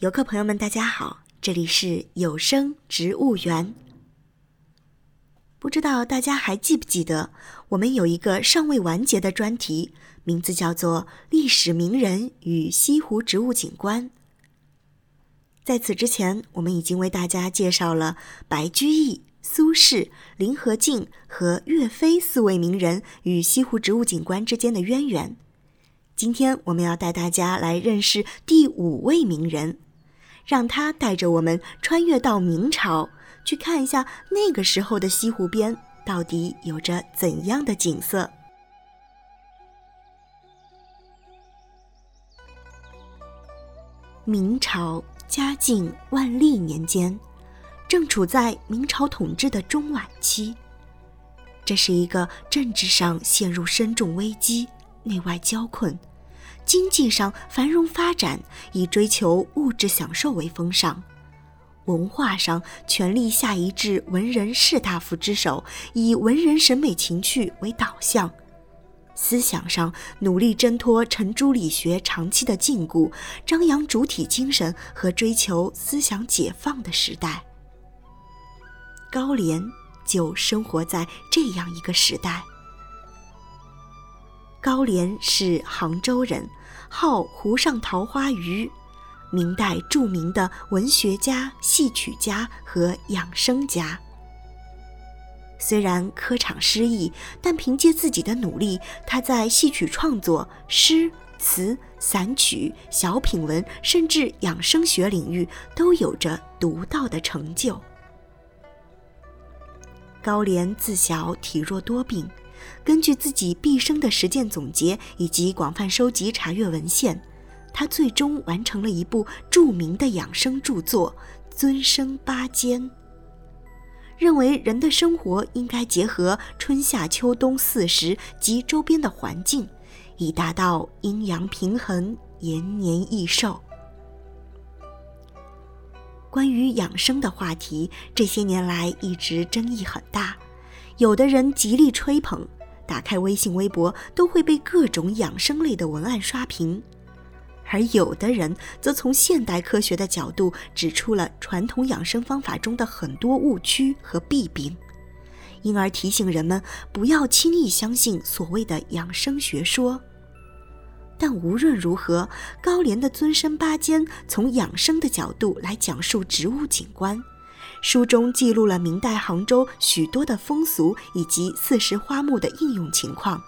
游客朋友们，大家好，这里是有声植物园。不知道大家还记不记得，我们有一个尚未完结的专题，名字叫做《历史名人与西湖植物景观》。在此之前，我们已经为大家介绍了白居易、苏轼、林和靖和岳飞四位名人与西湖植物景观之间的渊源。今天，我们要带大家来认识第五位名人。让他带着我们穿越到明朝，去看一下那个时候的西湖边到底有着怎样的景色。明朝嘉靖、万历年间，正处在明朝统治的中晚期，这是一个政治上陷入深重危机、内外交困。经济上繁荣发展，以追求物质享受为风尚；文化上权力下移至文人士大夫之手，以文人审美情趣为导向；思想上努力挣脱程朱理学长期的禁锢，张扬主体精神和追求思想解放的时代。高廉就生活在这样一个时代。高廉是杭州人，号湖上桃花鱼，明代著名的文学家、戏曲家和养生家。虽然科场失意，但凭借自己的努力，他在戏曲创作、诗词、散曲、小品文，甚至养生学领域都有着独到的成就。高廉自小体弱多病。根据自己毕生的实践总结以及广泛收集查阅文献，他最终完成了一部著名的养生著作《尊生八间》，认为人的生活应该结合春夏秋冬四时及周边的环境，以达到阴阳平衡、延年益寿。关于养生的话题，这些年来一直争议很大，有的人极力吹捧。打开微信、微博都会被各种养生类的文案刷屏，而有的人则从现代科学的角度指出了传统养生方法中的很多误区和弊病，因而提醒人们不要轻易相信所谓的养生学说。但无论如何，高廉的尊生八间从养生的角度来讲述植物景观。书中记录了明代杭州许多的风俗以及四时花木的应用情况，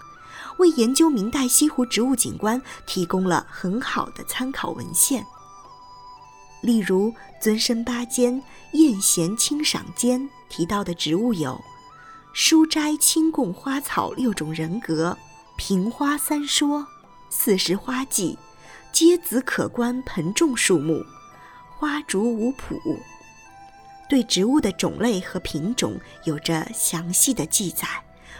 为研究明代西湖植物景观提供了很好的参考文献。例如《尊生八间》《宴贤清赏间》提到的植物有：书斋清供花草六种人格、平花三说、四时花季、皆子可观盆种树木、花竹五谱。对植物的种类和品种有着详细的记载，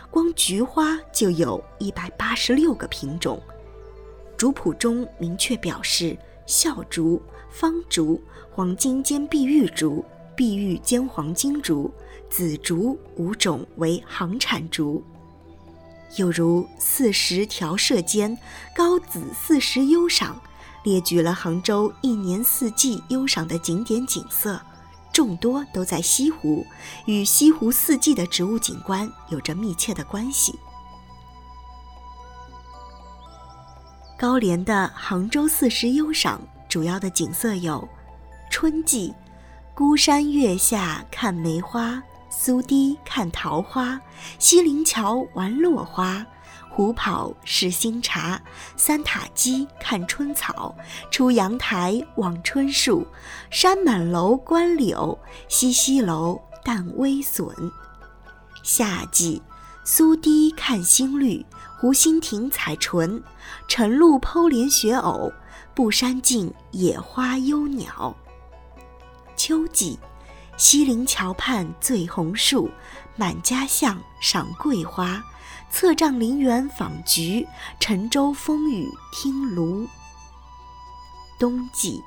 光菊花就有一百八十六个品种。竹谱中明确表示，孝竹、方竹、黄金尖碧玉竹、碧玉尖黄金竹、紫竹五种为行产竹。又如四时调射间，高紫四时优赏，列举了杭州一年四季优赏的景点景色。众多都在西湖，与西湖四季的植物景观有着密切的关系。高廉的杭州四时优赏主要的景色有：春季，孤山月下看梅花，苏堤看桃花，西泠桥玩落花。虎跑试新茶，三塔鸡看春草，出阳台望春树，山满楼观柳，西溪楼淡微笋。夏季，苏堤看新绿，湖心亭采纯，晨露剖莲学藕，布山径野花幽鸟。秋季，西泠桥畔醉红树，满家巷赏桂花。侧杖陵园访菊，沉舟风雨听芦。冬季，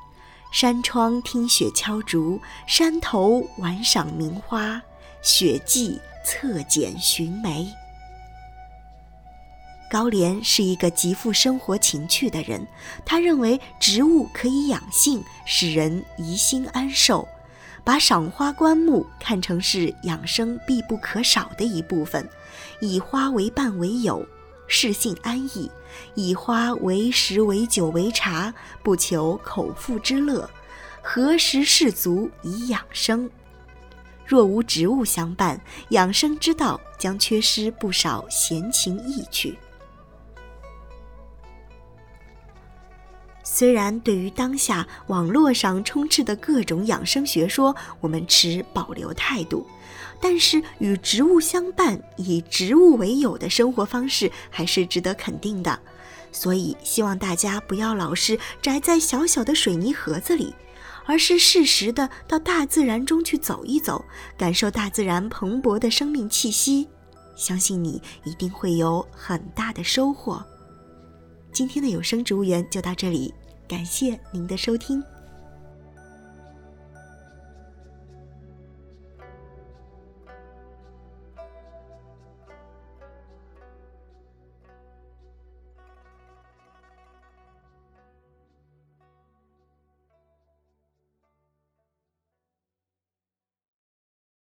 山窗听雪敲竹，山头玩赏名花，雪霁侧剪寻梅。高廉是一个极富生活情趣的人，他认为植物可以养性，使人怡心安寿，把赏花观木看成是养生必不可少的一部分，以花为伴为友，适性安逸；以花为食为酒为茶，不求口腹之乐，何时适足以养生？若无植物相伴，养生之道将缺失不少闲情逸趣。虽然对于当下网络上充斥的各种养生学说，我们持保留态度，但是与植物相伴、以植物为友的生活方式还是值得肯定的。所以，希望大家不要老是宅在小小的水泥盒子里。而是适时的到大自然中去走一走，感受大自然蓬勃的生命气息，相信你一定会有很大的收获。今天的有声植物园就到这里，感谢您的收听。